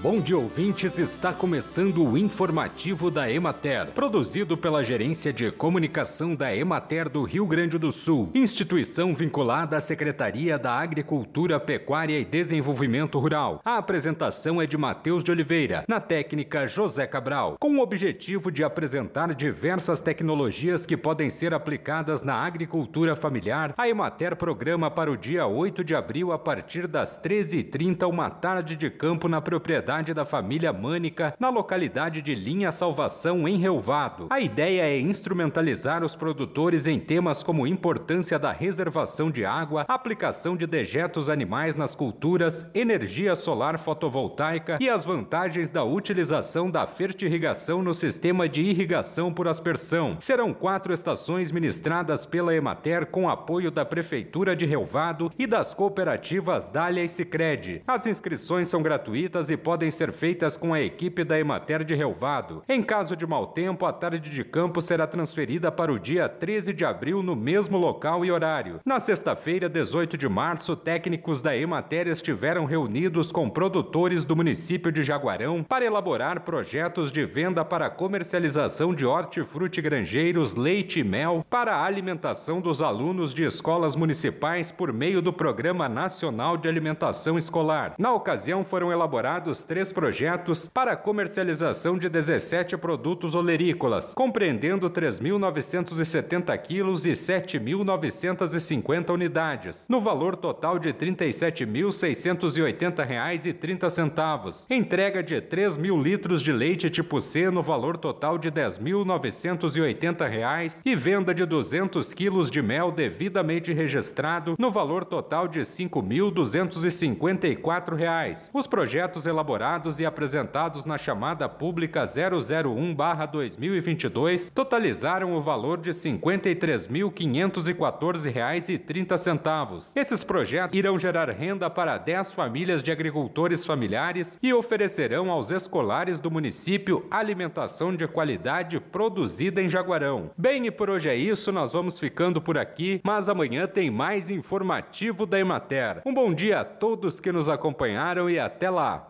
Bom dia, ouvintes. Está começando o informativo da Emater, produzido pela Gerência de Comunicação da Emater do Rio Grande do Sul, instituição vinculada à Secretaria da Agricultura, Pecuária e Desenvolvimento Rural. A apresentação é de Matheus de Oliveira, na técnica José Cabral, com o objetivo de apresentar diversas tecnologias que podem ser aplicadas na agricultura familiar. A Emater programa para o dia 8 de abril, a partir das 13h30, uma tarde de campo na propriedade propriedade da família Mânica, na localidade de Linha Salvação, em Relvado. A ideia é instrumentalizar os produtores em temas como importância da reservação de água, aplicação de dejetos animais nas culturas, energia solar fotovoltaica e as vantagens da utilização da fertirrigação no sistema de irrigação por aspersão. Serão quatro estações ministradas pela Emater com apoio da Prefeitura de Relvado e das cooperativas Dália e Sicredi. As inscrições são gratuitas e podem podem ser feitas com a equipe da Emater de Relvado. Em caso de mau tempo, a tarde de campo será transferida para o dia 13 de abril no mesmo local e horário. Na sexta-feira, 18 de março, técnicos da Emater estiveram reunidos com produtores do município de Jaguarão para elaborar projetos de venda para comercialização de hortifruti granjeiros, leite e mel para a alimentação dos alunos de escolas municipais por meio do Programa Nacional de Alimentação Escolar. Na ocasião, foram elaborados três projetos para a comercialização de 17 produtos olerícolas, compreendendo 3.970 quilos e 7.950 unidades, no valor total de R$ 37.680,30. Entrega de 3 mil litros de leite tipo C no valor total de R$ 10.980 e venda de 200 quilos de mel devidamente registrado no valor total de R$ 5.254. Os projetos elaborados elaborados e apresentados na chamada pública 001/2022 totalizaram o valor de R$ 53.514,30. Esses projetos irão gerar renda para 10 famílias de agricultores familiares e oferecerão aos escolares do município alimentação de qualidade produzida em Jaguarão. Bem, e por hoje é isso, nós vamos ficando por aqui, mas amanhã tem mais informativo da Emater. Um bom dia a todos que nos acompanharam e até lá!